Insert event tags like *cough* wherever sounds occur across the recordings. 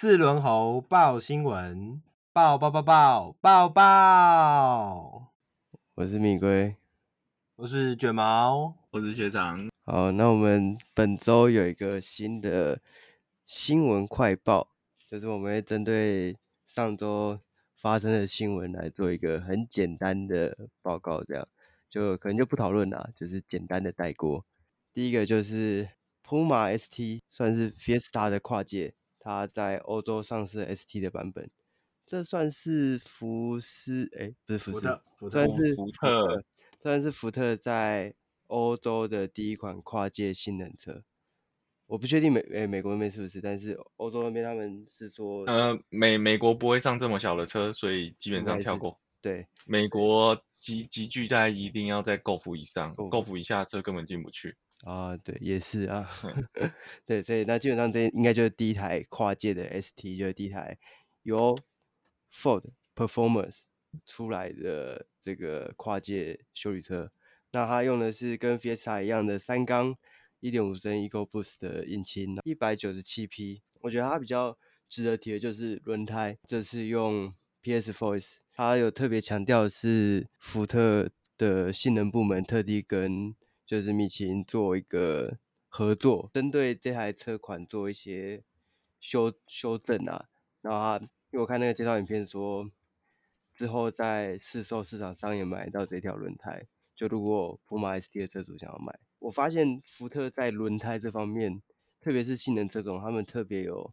四轮猴报新闻，报报报报报报。我是米龟，我是卷毛，我是学长。好，那我们本周有一个新的新闻快报，就是我们会针对上周发生的新闻来做一个很简单的报告，这样就可能就不讨论了，就是简单的带过。第一个就是 Puma ST 算是 Fiesta 的跨界，它在欧洲上市 ST 的版本，这算是福斯哎，不是福斯，福特，算是福特，算是福特在欧洲的第一款跨界性能车。我不确定美哎美国那边是不是，但是欧洲那边他们是说，呃美美国不会上这么小的车，所以基本上跳过。对，美国集集聚在一定要在 Golf 以上，Golf 以下车根本进不去。啊，对，也是啊，*laughs* 对，所以那基本上这应该就是第一台跨界的 ST，就是第一台由 Ford Performance 出来的这个跨界修理车。那它用的是跟 Fiesta 一样的三缸一点五升 EcoBoost 的引擎，一百九十七匹。我觉得它比较值得提的就是轮胎，这次用 PS Voice，它有特别强调是福特的性能部门特地跟。就是米其林做一个合作，针对这台车款做一些修修正啊。然后他，因为我看那个介绍影片说，之后在市售市场上也买到这条轮胎。就如果普马 ST 的车主想要买，我发现福特在轮胎这方面，特别是性能这种，他们特别有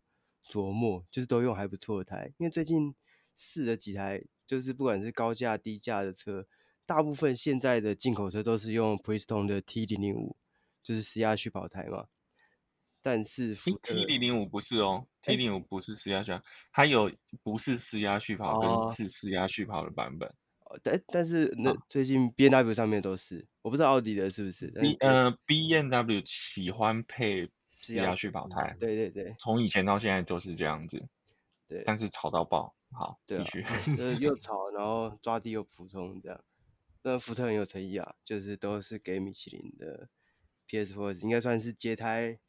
琢磨，就是都用还不错的胎。因为最近试了几台，就是不管是高价低价的车。大部分现在的进口车都是用 Bridgestone 的 T 零零五，就是施压蓄跑胎嘛。但是 T 零零五不是哦，T 零五不是施压蓄，它有不是施压续跑跟是施压续跑的版本。哦，但但是那最近 B N W 上面都是，我不知道奥迪的是不是。B 呃 B N W 喜欢配施压蓄跑胎，对对对，从以前到现在都是这样子。对，但是吵到爆，好，继续。呃，又 *laughs* 吵，然后抓地又普通这样。那福特很有诚意啊，就是都是给米其林的 PS4，应该算是接胎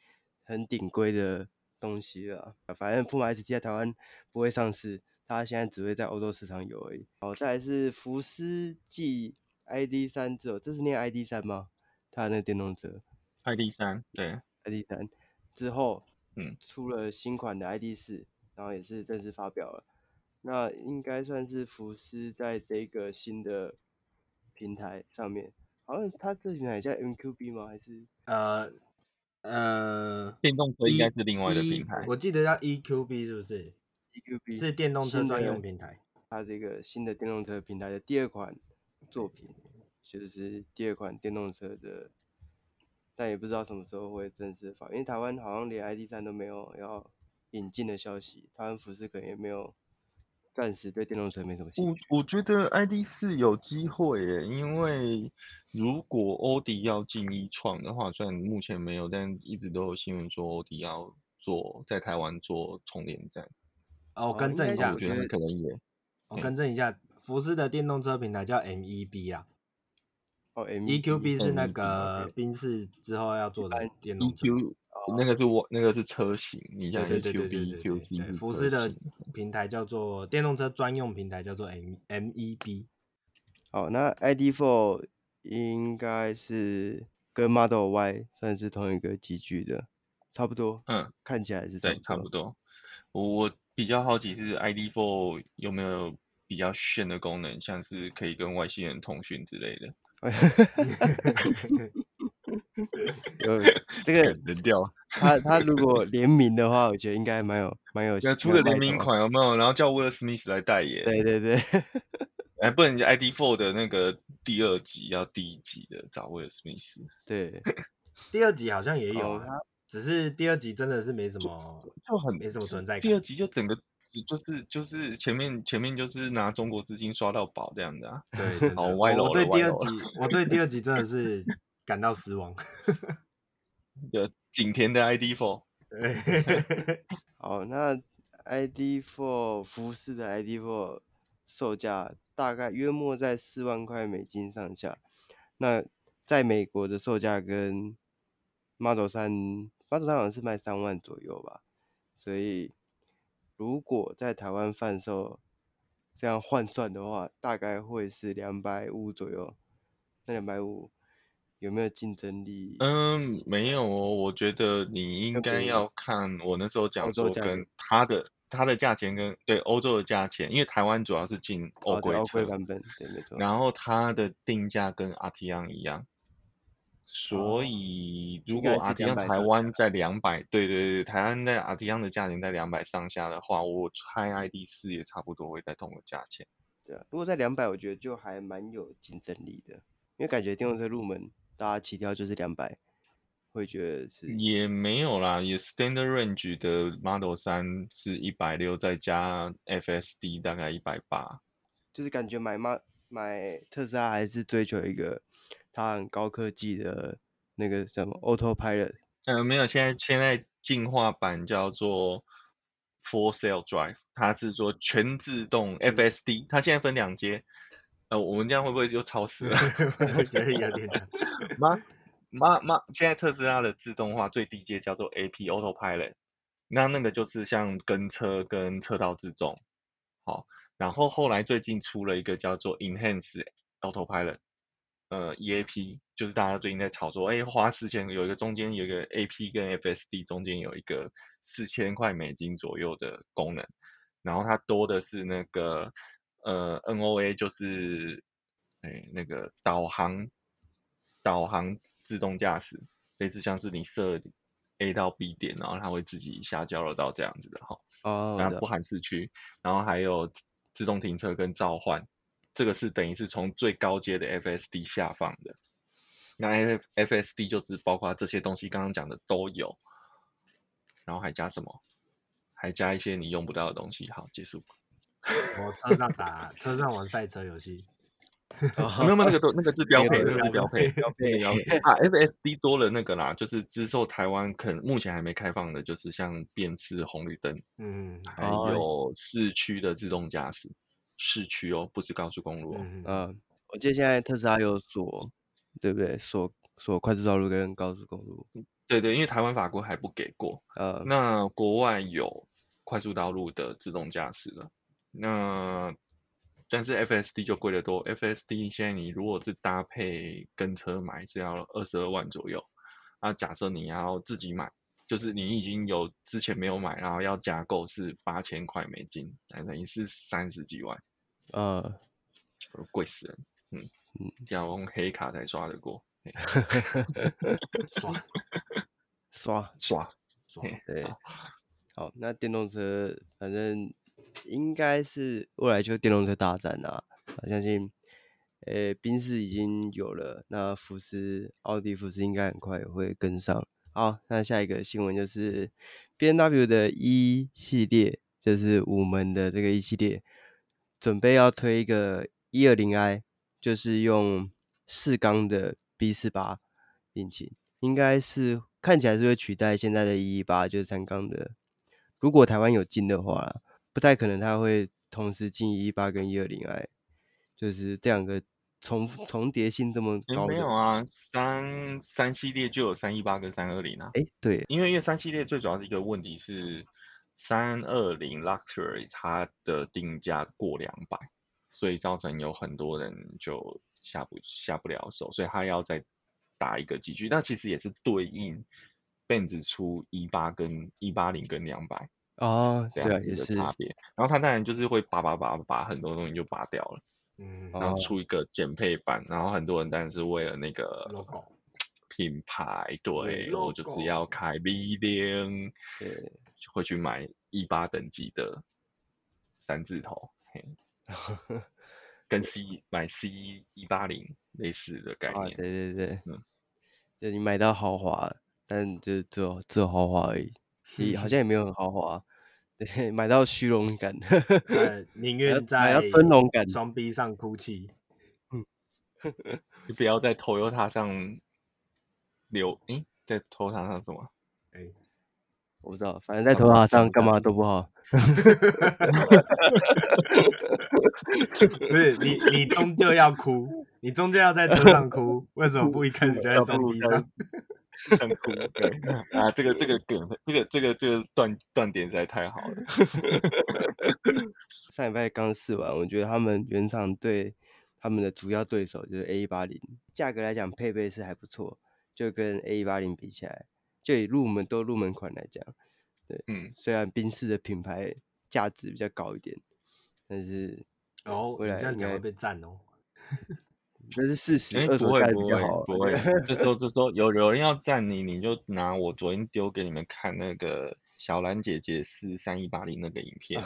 很顶规的东西了。反正普马 ST 在台湾不会上市，它现在只会在欧洲市场有而已。好，再来是福斯 G ID 三之后，这是念 ID 三吗？它的那个电动车 ID 三对，ID 三之后，嗯，出了新款的 ID 四然后也是正式发表了。那应该算是福斯在这个新的。平台上面，好像它这平台叫 MQB 吗？还是呃呃，电动车应该是另外的平台。我记得叫 EQB 是不是？EQB 是电动车专用平台。它这个新的电动车平台的第二款作品，就是第二款电动车的，但也不知道什么时候会正式发，因为台湾好像连 ID 三都没有要引进的消息，台湾服饰可能也没有。暂时对电动车没什么兴趣。我我觉得 ID 四有机会耶，因为如果欧迪要进 e-tron 的话，虽然目前没有，但一直都有新闻说欧迪要做在台湾做充电站。哦，我更正一下，我觉得可能也。我更正一下，福斯的电动车平台叫 MEB 啊。哦，EQB 是那个宾士之后要做的电动车。那个是我，那个是车型，你像 EQB、EQC。福斯的平台叫做电动车专用平台，叫做 M MEB。好，那 ID.4 应该是跟 Model Y 算是同一个集聚的，差不多。嗯，看起来是对，差不多。我比较好奇是 ID.4 有没有比较炫的功能，像是可以跟外星人通讯之类的。*laughs* *laughs* 有这个 *laughs* 人掉，*laughs* 他他如果联名的话，我觉得应该蛮有蛮有。出了联名款有没有？然后叫威尔史密斯来代言。对对对。哎，不能 ID.4 的那个第二集要第一集的找威尔史密斯。对，第二集好像也有，他只是第二集真的是没什么，就很没什么存在感。第二集就整个就是就是前面前面就是拿中国资金刷到宝这样的啊。对，好歪楼。我对第二集，我对第二集真的是。感到失望。*laughs* 就景田的 ID Four *laughs* 好，那 ID Four 服饰的 ID Four 售价大概约莫在四万块美金上下。那在美国的售价跟 Model 三，Model 三好像是卖三万左右吧。所以如果在台湾贩售，这样换算的话，大概会是两百五左右。那两百五有没有竞争力？嗯，没有哦。我觉得你应该要看我那时候讲说跟它的它的价钱跟对欧洲的价钱，因为台湾主要是进欧规车、哦、版本，对，没错。然后它的定价跟阿提昂一样。所以，如果阿提昂台湾在两百，对对对，台湾在阿提昂的价钱在两百上下的话，我猜 ID 四也差不多会在同个价钱。对啊，如果在两百，我觉得就还蛮有竞争力的，因为感觉电动车入门，大家起跳就是两百，会觉得是也没有啦，也 Standard Range 的 Model 三是一百六，再加 FSD 大概一百八，就是感觉买买买特斯拉还是追求一个。它很高科技的那个什么 Autopilot，呃，没有，现在现在进化版叫做 Full Self Drive，它是说全自动 FSD，它现在分两阶，呃，我们这样会不会就超时了？*laughs* 我觉得有点。*laughs* 妈妈妈，现在特斯拉的自动化最低阶叫做 AP Autopilot，那那个就是像跟车跟车道自动，好，然后后来最近出了一个叫做 Enhanced Autopilot。呃，EAP 就是大家最近在炒作，哎，花四千有一个中间有一个 AP 跟 FSD 中间有一个四千块美金左右的功能，然后它多的是那个呃 NOA 就是哎那个导航导航自动驾驶，类似像是你设 A 到 B 点，然后它会自己下交流道这样子的哈，哦，然后不含市区，然后还有自动停车跟召唤。这个是等于是从最高阶的 FSD 下放的，那 F FSD 就是包括这些东西，刚刚讲的都有，然后还加什么？还加一些你用不到的东西。好，结束。我车上打车上玩赛车游戏，*laughs* 没有没有，那个都那个是标配，那个是标配标配标配啊。FSD 多了那个啦，就是之后台湾可能目前还没开放的，就是像辨识红绿灯，嗯，还有市区的自动驾驶。市区哦，不是高速公路哦。嗯，嗯，我记得现在特斯拉有锁，对不对？锁锁快速道路跟高速公路。对对，因为台湾法规还不给过。呃、嗯，那国外有快速道路的自动驾驶了。那但是 FSD 就贵得多。FSD 现在你如果是搭配跟车买，是要二十二万左右。那假设你要自己买。就是你已经有之前没有买，然后要加购是八千块美金，等于是三十几万，呃，贵死人，嗯嗯，要用黑卡才刷得过，刷刷刷刷，对，好，那电动车反正应该是未来就电动车大战啦，我相信，呃，宾士已经有了，那福斯、奥迪、福斯应该很快也会跟上。好，那下一个新闻就是 BMW 的 E 系列，就是五门的这个 E 系列，准备要推一个 120i，就是用四缸的 B 四八引擎，应该是看起来是会取代现在的一一八，就是三缸的。如果台湾有进的话，不太可能它会同时进 E 一八跟一二零 i，就是这两个。重重叠性这么高？没有啊，三三系列就有三一八跟三二零啊。哎，对，因为因为三系列最主要的一个问题是三二零 Luxury 它的定价过两百，所以造成有很多人就下不下不了手，所以他要再打一个级距。那其实也是对应 Benz 出一八跟一八零跟两百哦，这样子的差别。然后他当然就是会拔拔拔把很多东西就拔掉了。嗯，然后出一个减配版，然后很多人当然是为了那个 *tsk* 品牌，对，我就是要开 V 零，对，就会去买一八等级的三字头，嘿，*laughs* 跟 C 买 C 一八零类似的概念，对对对，嗯，就你买到豪华，但就只有只有豪华而已，你好像也没有很豪华。*laughs* 对，买到虚荣感，*laughs* 宁愿在要尊荣感双臂上哭泣。嗯，*laughs* 你不要在 Toyota 上留，诶，在 Toyota 上什么？哎，我不知道，反正在 Toyota 上干嘛都不好。不是你，你终究要哭，你终究要在车上哭，为什么不一开始就在双臂上？想哭。对 *laughs* 啊，这个这个梗，这个这个这个断断点实在太好了。*laughs* *laughs* 上礼拜刚试完，我觉得他们原厂对他们的主要对手就是 A 一八零，价格来讲配备是还不错，就跟 A 一八零比起来，就以入门都入门款来讲，对，嗯，虽然宾士的品牌价值比较高一点，但是哦，未来应该会被赞哦。这是事实，哎，不会不会不会。这时候 *laughs* 这时候有有人要赞你，你就拿我昨天丢给你们看那个小兰姐姐四三一八零那个影片，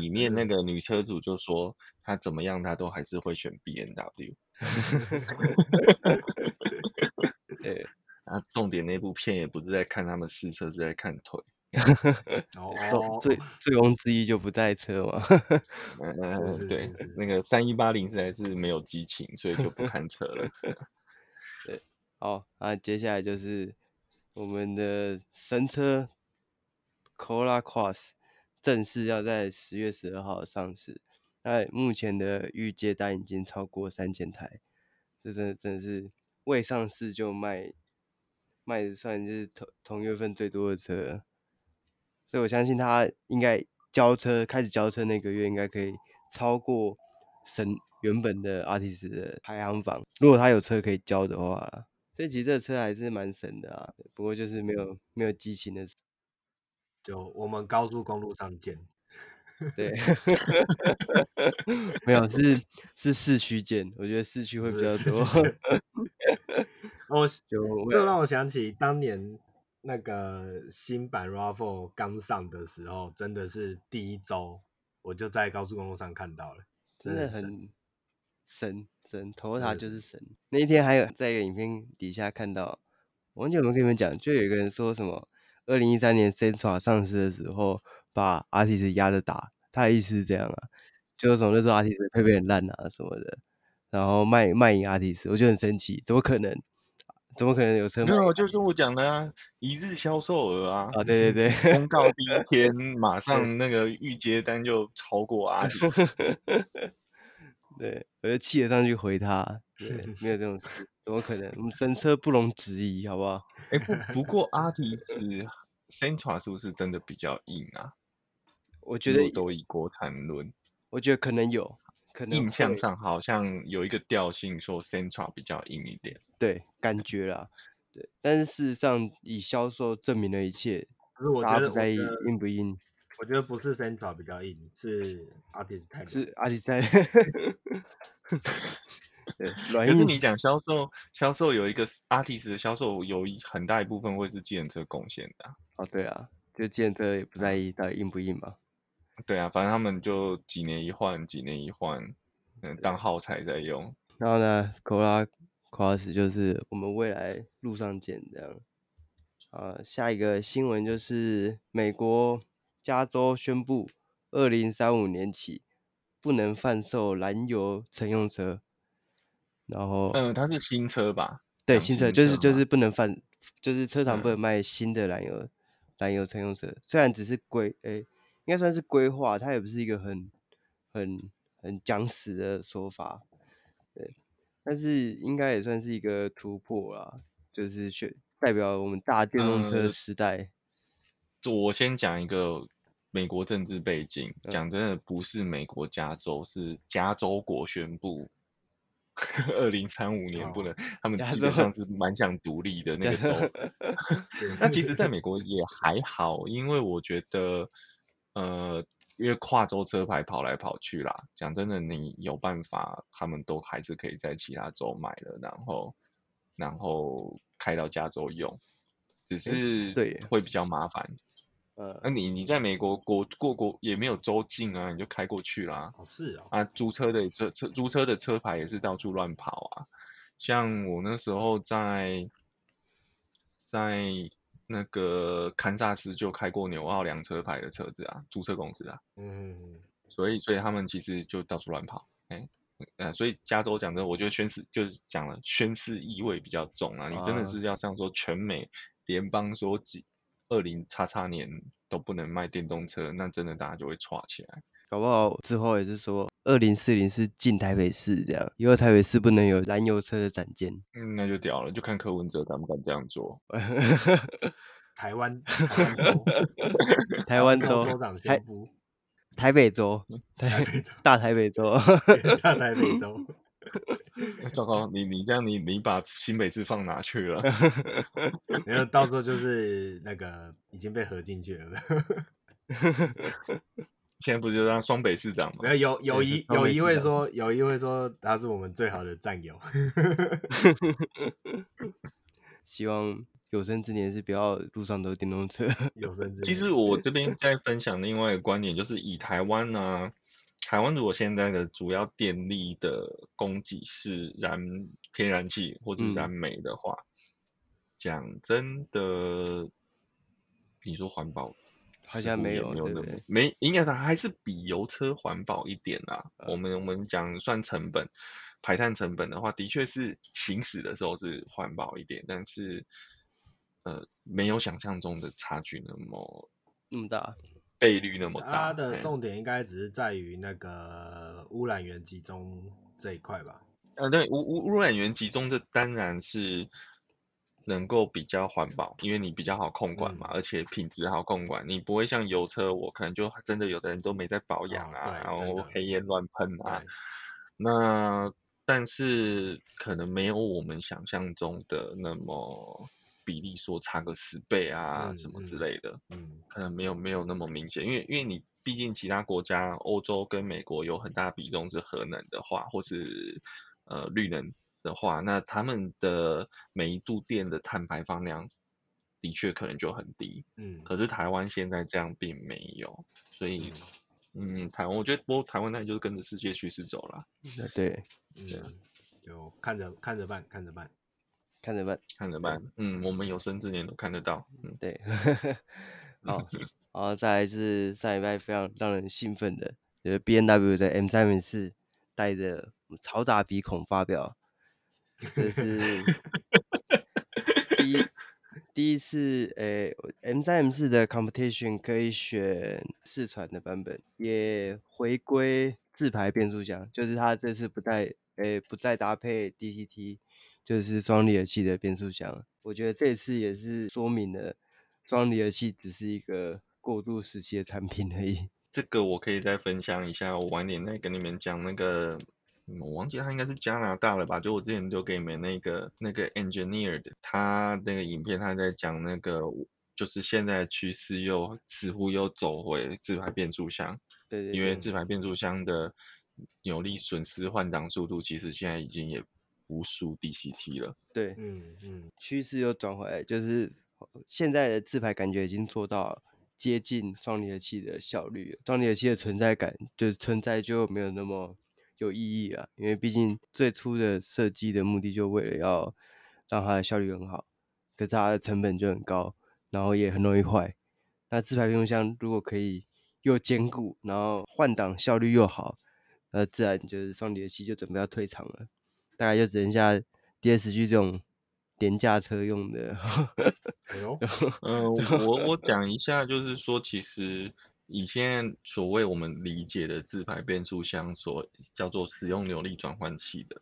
里面那个女车主就说她怎么样，她都还是会选 B N W。*laughs* 对，啊，重点那部片也不是在看他们试车，是在看腿。*laughs* 哦，醉醉翁之意就不在车嘛。*laughs* 嗯，对，那个三一八零实在是没有激情，所以就不看车了。*laughs* 对，好，那接下来就是我们的神车 Corolla Cross 正式要在十月十二号上市。那目前的预接单已经超过三千台，这真的真的是未上市就卖卖的算是同同月份最多的车。所以我相信他应该交车开始交车那个月应该可以超过神原本的 Altis 的排行榜。如果他有车可以交的话，所以其实这车还是蛮神的啊。不过就是没有没有激情的，就我们高速公路上见。*laughs* 对，没有是是市区见，我觉得市区会比较多。哦 *laughs* 就这让我想起当年。那个新版 Raffle 刚上的时候，真的是第一周我就在高速公路上看到了，真的很神神，Toyota 就是神。那一天还有在一个影片底下看到，我忘记有没有跟你们讲，就有一个人说什么，二零一三年 Sentra 上市的时候把 Artis 压着打，他的意思是这样啊，就是从那时候 Artis 配备很烂啊什么的，然后卖卖淫 Artis，我就很生气，怎么可能？怎么可能有车？没有，就是我讲的啊，一日销售额啊。啊，对对对，公告第一天，*laughs* 马上那个预接单就超过阿里。*laughs* 对，我就气得上去回他。对，没有这种事，怎么可能？我们神车不容置疑，好不好？哎、欸，不 *laughs* 不过阿迪是 Sentra 是不是真的比较硬啊？我觉得都以国产论，我觉得可能有。可能印象上好像有一个调性，说 Central 比较硬一点，对，感觉啦，对，但是事实上以销售证明了一切。可是我觉得，不在意硬不硬，我觉得不是 Central 比较硬，是 Altis 太是 Altis *laughs* 太对，可是你讲销售，销售有一个 artist 的销售有一很大一部分会是计程车贡献的。哦，对啊，就计程车也不在意到底硬不硬嘛。对啊，反正他们就几年一换，几年一换，嗯，当耗材在用。然后呢，Corolla Cross 就是我们未来路上见这样。啊，下一个新闻就是美国加州宣布，二零三五年起不能贩售燃油乘用车。然后，嗯，它是新车吧？对，新车就是就是不能贩，就是车厂不能卖新的燃油、嗯、燃油乘用车，虽然只是规诶。应该算是规划，它也不是一个很、很、很讲死的说法，对，但是应该也算是一个突破啦，就是选代表我们大电动车时代。我先讲一个美国政治背景，讲、嗯、真的不是美国加州，是加州国宣布，二零三五年不能，哦、他们基本上是蛮想独立的那个州。*laughs* 那其实在美国也还好，因为我觉得。呃，因为跨州车牌跑来跑去啦，讲真的，你有办法，他们都还是可以在其他州买的，然后，然后开到加州用，只是对会比较麻烦。呃，那你你在美国国过国也没有州境啊，你就开过去啦。哦，是哦。啊，租车的车车租车的车牌也是到处乱跑啊，像我那时候在在。那个堪萨斯就开过纽奥良车牌的车子啊，租车公司啊，嗯，所以所以他们其实就到处乱跑，哎，呃，所以加州讲的，我觉得宣誓就是讲了宣誓意味比较重啊，你真的是要像说全美联邦说几二零叉叉年都不能卖电动车，那真的大家就会吵起来。搞不好之后也是说二零四零是进台北市这样，以后台北市不能有燃油车的展间。嗯，那就屌了，就看柯文哲敢不敢这样做。*laughs* *laughs* 台湾台湾州，台湾州州长宣布，台北州，台大台北州，大台北州。*laughs* 糟糕，你你这样你你把新北市放哪去了？然后到时候就是那个已经被合进去了。现在不就当双北市长吗？有有一有一位说，有一位说他是我们最好的战友。*laughs* 希望有生之年是不要路上都是电动车。*laughs* 有生之年。其实我 *laughs* 这边在分享另外一个观点，就是以台湾呢、啊，台湾如果现在的主要电力的供给是燃天然气或者燃煤的话，讲、嗯、真的，你说环保？好像没有，没有那么没，应该它还是比油车环保一点啦。嗯、我们我们讲算成本，排碳成本的话，的确是行驶的时候是环保一点，但是呃，没有想象中的差距那么那么大，倍率那么大。它的重点应该只是在于那个污染源集中这一块吧？呃，对，污污污染源集中这当然是。能够比较环保，因为你比较好控管嘛，嗯、而且品质好控管，你不会像油车，我可能就真的有的人都没在保养啊，哦、然后黑烟乱喷啊。那但是可能没有我们想象中的那么比例说差个十倍啊、嗯、什么之类的，嗯，可能没有没有那么明显，因为因为你毕竟其他国家，欧洲跟美国有很大比重是核能的话，或是呃绿能。的话，那他们的每一度电的碳排放量的确可能就很低，嗯，可是台湾现在这样并没有，所以，嗯，台湾我觉得，不过台湾那就是跟着世界趋势走了，对，嗯，就看着看着办，看着办，看着办，看着办，嗯，我们有生之年都看得到，嗯，*laughs* *laughs* 对，好，然后再来是上礼拜非常让人兴奋的，就是 B N W 的 M 三零四带着超大鼻孔发表。这是 *laughs* 第一第一次，诶、欸、M 三、M 四的 Competition 可以选四传的版本，也回归自排变速箱，就是它这次不带，诶、欸、不再搭配 DCT，就是双离合器的变速箱。我觉得这次也是说明了双离合器只是一个过渡时期的产品而已。这个我可以再分享一下，我晚点再跟你们讲那个。我忘记他应该是加拿大了吧？就我之前就给你们那个那个 engineer 的，他那个影片他在讲那个，就是现在趋势又似乎又走回自排变速箱。对，对对。因为自排变速箱的扭力损失换挡速度，其实现在已经也不输 DCT 了。对，嗯嗯。趋势又转回来，就是现在的自排感觉已经做到接近双离合器的效率了，双离合器的存在感就是存在就没有那么。有意义啊，因为毕竟最初的设计的目的就为了要让它的效率很好，可是它的成本就很高，然后也很容易坏。那自排变速箱如果可以又坚固，然后换挡效率又好，那自然就是双离合器就准备要退场了，大概就只剩下 DSG 这种廉价车用的。*laughs* 哎呦，嗯、呃，我我讲一下，就是说其实。以现在所谓我们理解的自排变速箱所叫做使用扭力转换器的，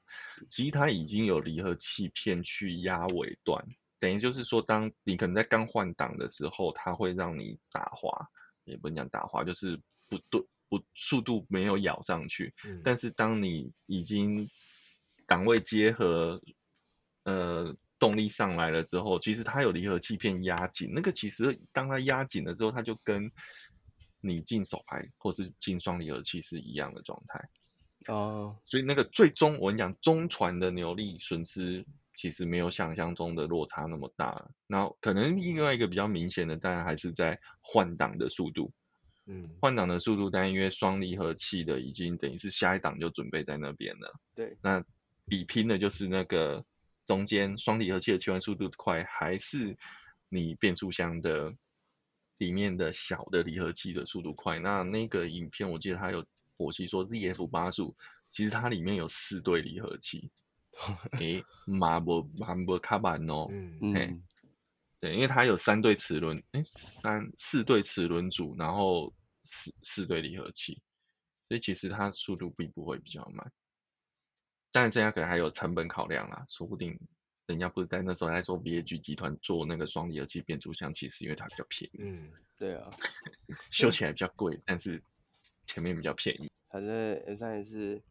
其实它已经有离合器片去压尾段，等于就是说，当你可能在刚换挡的时候，它会让你打滑，也不能讲打滑，就是不对不速度没有咬上去。嗯、但是当你已经档位结合，呃，动力上来了之后，其实它有离合器片压紧，那个其实当它压紧了之后，它就跟你进手排或是进双离合器是一样的状态哦，所以那个最终我跟你讲，中传的扭力损失其实没有想象中的落差那么大。然后可能另外一个比较明显的，当然还是在换挡的速度。嗯，换挡的速度，但因为双离合器的已经等于是下一档就准备在那边了。对，那比拼的就是那个中间双离合器的切换速度快，还是你变速箱的。里面的小的离合器的速度快，那那个影片我记得它有剖析说 ZF 八十五，其实它里面有四对离合器，*laughs* 诶，马博马博卡板哦，嗯嘿对，因为它有三对齿轮，诶，三四对齿轮组，然后四四对离合器，所以其实它速度并不会比较慢。但这样可能还有成本考量啦，说不定人家不是在那时候还说 VAG 集团做那个双离合器变速箱，其实因为它比较便宜。嗯，对啊，修起来比较贵，但是前面比较便宜。反正 M 三也是，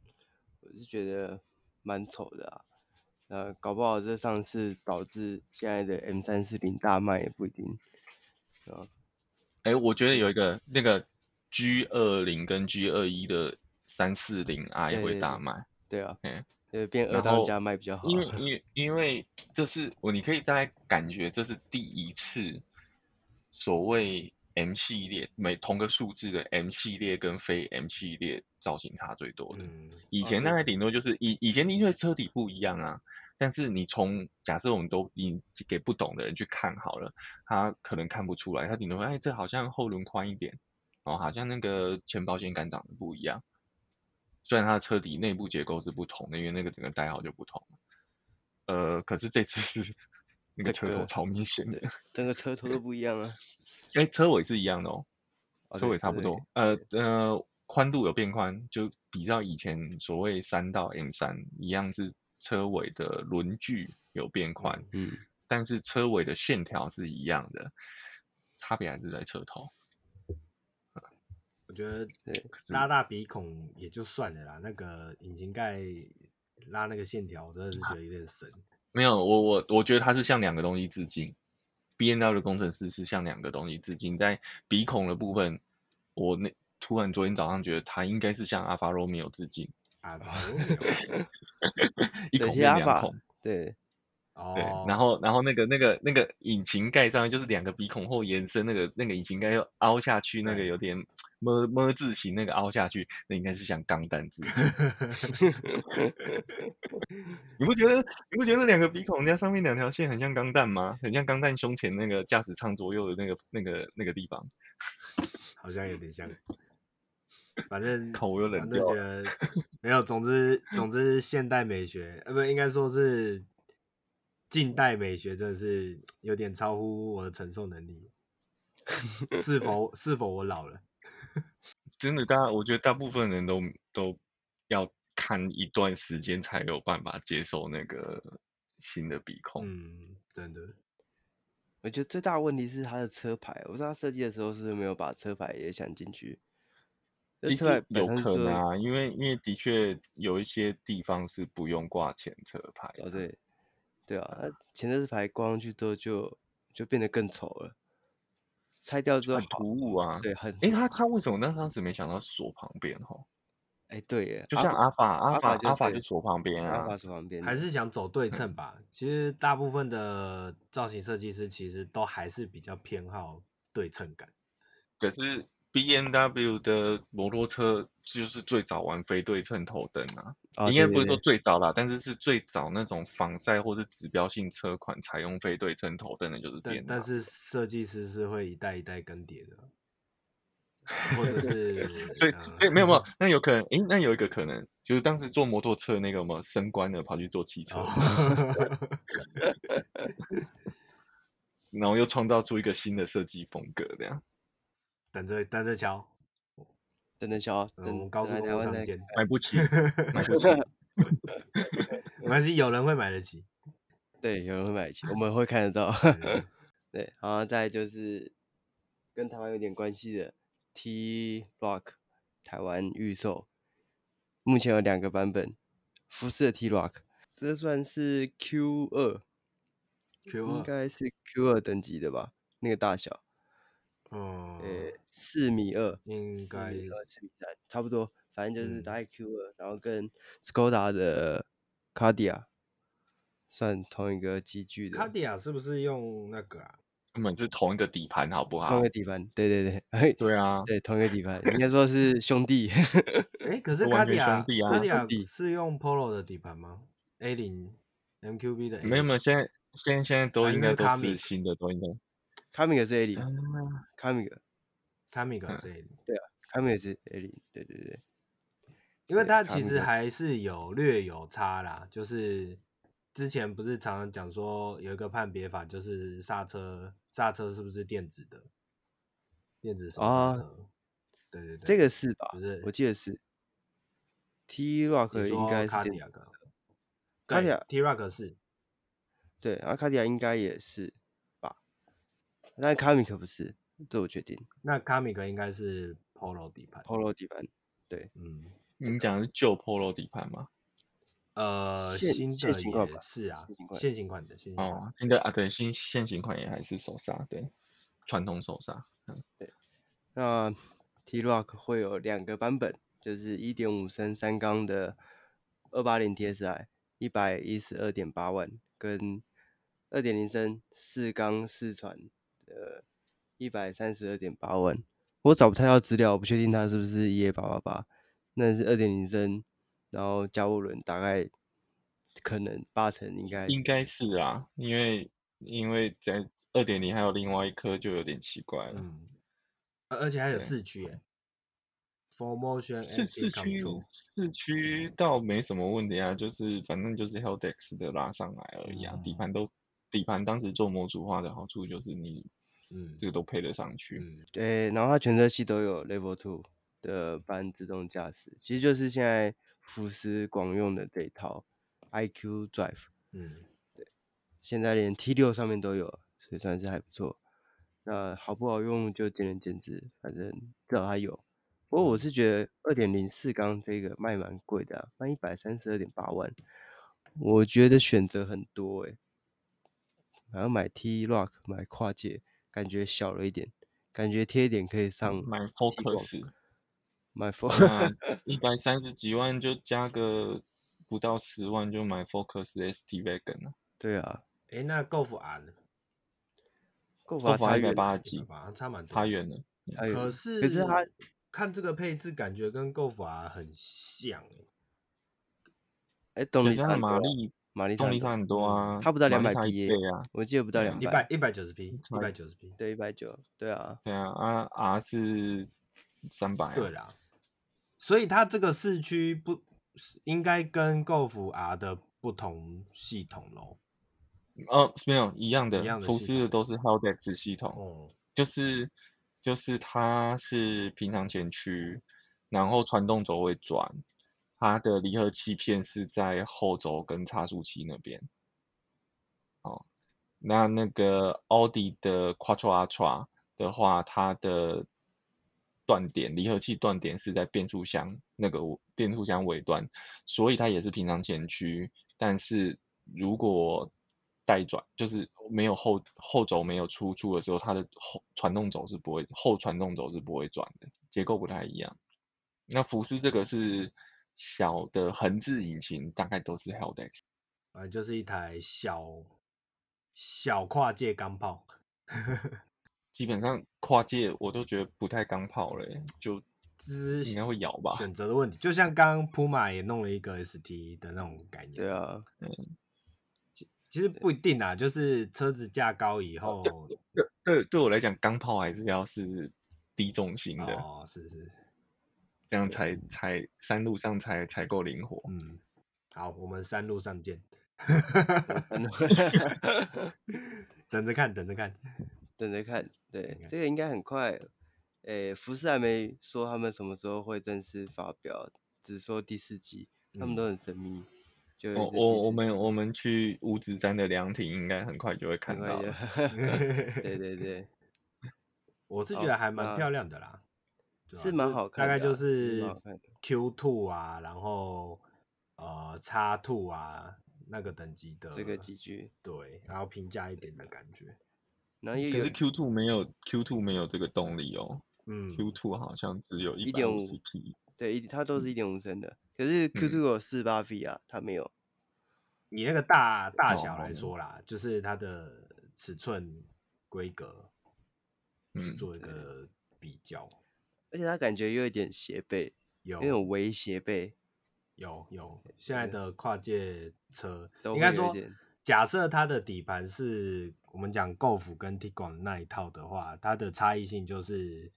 我是觉得蛮丑的啊。呃，搞不好这上次导致现在的 M 三四零大卖也不一定。啊，哎，我觉得有一个那个 G 二零跟 G 二一的三四零 I 会大卖。对啊，嗯，呃，变二当家卖比较好。因为因为因为这是我，你可以大概感觉这是第一次所谓 M 系列每同个数字的 M 系列跟非 M 系列造型差最多的。嗯，以前大概顶多就是以以前因为车底不一样啊，但是你从假设我们都已给不懂的人去看好了，他可能看不出来，他顶多说哎，这好像后轮宽一点，哦，好像那个前保险杆长得不一样。虽然它的车底内部结构是不同的，因为那个整个代号就不同。呃，可是这次是 *laughs* 那个车头超明显的，整个车头都不一样啊。哎，车尾是一样的哦，车尾差不多。呃呃，宽度有变宽，就比较以前所谓三到 M 三一样，是车尾的轮距有变宽。嗯，但是车尾的线条是一样的，差别还是在车头。我觉得拉大鼻孔也就算了啦，那个引擎盖拉那个线条，我真的是觉得有点神。*laughs* 没有，我我我觉得它是向两个东西致敬。B N L 的工程师是向两个东西致敬，在鼻孔的部分，我那突然昨天早上觉得它应该是向 Alfa Romeo 致敬。Alfa *laughs* Romeo，一孔变两孔，对。哦，对，然后，然后那个、那个、那个引擎盖上就是两个鼻孔后延伸，那个、那个引擎盖又凹下去，那个有点么么字形，那个凹下去，那应该是像钢弹字。*laughs* 你不觉得？你不觉得那两个鼻孔加上面两条线很像钢弹吗？很像钢弹胸前那个驾驶舱左右的那个、那个、那个地方，好像有点像。反正 *laughs* 口又冷掉了。没有，总之，总之，现代美学，呃，不，应该说是。近代美学真的是有点超乎我的承受能力，*laughs* 是否是否我老了？*laughs* 真的，大我觉得大部分人都都要看一段时间才有办法接受那个新的鼻孔。嗯，真的。我觉得最大的问题是它的车牌，我不知道设计的时候是是没有把车牌也想进去。其实有可能啊，因为因为的确有一些地方是不用挂前车牌。哦，对。对啊，那前车牌挂上去之后就就变得更丑了。拆掉之后很突兀啊。对，很。哎，他他为什么那当时没想到锁旁边哈？哎，对耶，就像阿法阿法阿法就锁旁边啊，阿法锁旁边，还是想走对称 *laughs* 吧？其实大部分的造型设计师其实都还是比较偏好对称感。可是。BMW 的摩托车就是最早玩非对称头灯啊，啊应该不是说最早啦，但是是最早那种仿赛或是指标性车款采用非对称头灯的，就是变。但是设计师是会一代一代更迭的，或者是 *laughs* 所以所以没有没有，那有可能，诶，那有一个可能就是当时做摩托车那个嘛升官了，跑去做汽车，哦、*laughs* 然后又创造出一个新的设计风格这样。等着等着瞧，等着瞧，等高速公路上见。*laughs* 买不起，买不起，没关系，有人会买得起。对，有人会买得起，我们会看得到。对，然后 *laughs* 再就是跟台湾有点关系的 T Rock 台湾预售，目前有两个版本，福斯的 T Rock，这算是 Q 二，Q 二应该是 Q 二等级的吧，那个大小。哦，呃，四米二，应该四米二、四米三，差不多，反正就是大概 Q 二、嗯，然后跟 Skoda 的 Kadia 算同一个机具的。Kadia 是不是用那个啊？根本是同一个底盘，好不好？同一个底盘，对对对，哎，对啊，对，同一个底盘，应该说是兄弟。*laughs* 哎，可是兄弟啊，兄弟是用 Polo 的底盘吗？A 零 MQB 的？没有没有，现在现在现在都应该都是新的，都应该。卡米格是 A 零，卡米格，卡米格是 A 零，对啊，卡米格是 A 零，对对对，因为它其实还是有略有差啦，就是之前不是常常讲说有一个判别法，就是刹车刹车是不是电子的，电子手刹车，对对对，这个是吧？不是，我记得是，T Rock 应该是卡迪亚克，卡迪亚，T Rock 是，对，然后卡迪亚应该也是吧，但卡米克不是，这我确定。那卡米克应该是 Polo 底盘，Polo 底盘，对，嗯，你讲的是旧 Polo 底盘吗？呃，新的也是啊，现行款的，现哦，新的啊，对，新现行款也还是手刹，对，传统手刹，嗯，对。那 T-Roc 会有两个版本，就是一点五升三缸的二八零 TSI，一百一十二点八万，跟二点零升四缸四传的，一百三十二点八万。我找不太到资料，我不确定它是不是 EA 八八八，那是二点零升。然后加涡轮大概可能八成应该应该是啊，因为因为在二点零还有另外一颗就有点奇怪了，嗯，而且还有四驱耶，Full Motion 四四驱四驱倒没什么问题啊，就是反正就是 Haldex 的拉上来而已啊，嗯、底盘都底盘当时做模组化的好处就是你嗯这个都配得上去，嗯、对，然后它全车系都有 Level Two 的半自动驾驶，其实就是现在。福斯广用的这一套 iQ Drive，嗯，对，现在连 T 六上面都有，所以算是还不错。那好不好用就见仁见智，反正至少它有。不过我是觉得二点零四缸这个卖蛮贵的啊，卖一百三十二点八万，我觉得选择很多诶、欸。好像买 T Rock，买跨界，感觉小了一点，感觉贴一点可以上买 Focus。买 *laughs* Focus *laughs* 一百三十几万就加个不到十万就买 Focus ST Wagon 了。对啊，哎、欸，那 Golf R 呢？Golf R 差远八几，差蛮差远了。可是可是它看这个配置，感觉跟 Golf R 很像哎、欸。哎、欸，动力差马力马力动力差很多啊，它不到两百匹啊，我记得不到两百，一百一百九十匹，一百九十匹，对，一百九，对啊，对啊，啊 R 是三百、啊，对啦。所以它这个四驱不应该跟 Golf R 的不同系统喽？哦，没有一样的，一样的，福斯的都是 Haldex 系统，哦，就是就是它是平常前驱，然后传动轴会转，它的离合器片是在后轴跟差速器那边。哦，那那个奥迪的 Quattro Atra 的话，它的断点离合器断点是在变速箱那个变速箱尾端，所以它也是平常前驱。但是如果带转就是没有后后轴没有出处的时候，它的后传动轴是不会后传动轴是不会转的，结构不太一样。那福斯这个是小的横置引擎，大概都是 Haldex，啊，就是一台小小跨界钢炮。*laughs* 基本上跨界我都觉得不太钢炮嘞，就应该会咬吧。选择的问题，就像刚刚普马也弄了一个 ST 的那种概念。对啊，嗯，其实不一定啊，就是车子架高以后，对对对，对我来讲，钢炮还是要是低重心的哦，是是，这样才才山路上才才够灵活。嗯，好，我们山路上见，*laughs* 等着看，等着看。等着看，对，这个应该很快。诶，福斯还没说他们什么时候会正式发表，只说第四季，他们都很神秘。就我我我们我们去五指山的凉亭，应该很快就会看到。*laughs* 对对对，*laughs* 我是觉得还蛮漂亮的啦，是蛮好看，大概就是 Q Two 啊，然后呃叉 Two 啊那个等级的这个几句，对，然后平价一点的感觉。然后也可是 Q two 没有 Q two 没有这个动力哦，嗯，Q two 好像只有一点五 T，对，它都是一点五升的，嗯、可是 Q two 有四八 V 啊，它没有。你那个大大小来说啦，哦、就是它的尺寸规格，嗯，做一个比较，而且他感觉又有点斜背，有那种微斜背，有有，现在的跨界车应该说。假设它的底盘是我们讲 Golf 跟 Tiguan 那一套的话，它的差异性就是，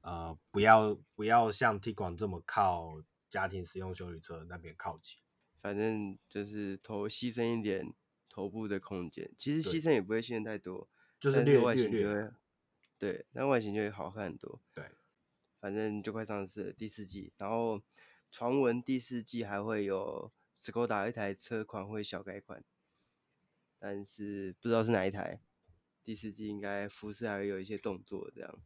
呃，不要不要像 Tiguan 这么靠家庭使用修理车那边靠齐，反正就是头牺牲一点头部的空间，其实牺牲也不会牺牲太多，就是略外形就会，对，那外形就会好看很多。对，反正就快上市了第四季，然后传闻第四季还会有 Skoda 一台车款会小改款，但是不知道是哪一台。第四季应该服饰还会有一些动作，这样。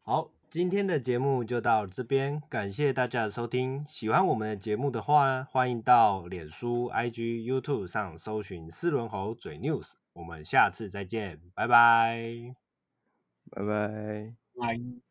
好，今天的节目就到这边，感谢大家的收听。喜欢我们的节目的话，欢迎到脸书、IG、YouTube 上搜寻“四轮猴嘴 News”。我们下次再见，拜拜，拜拜，拜。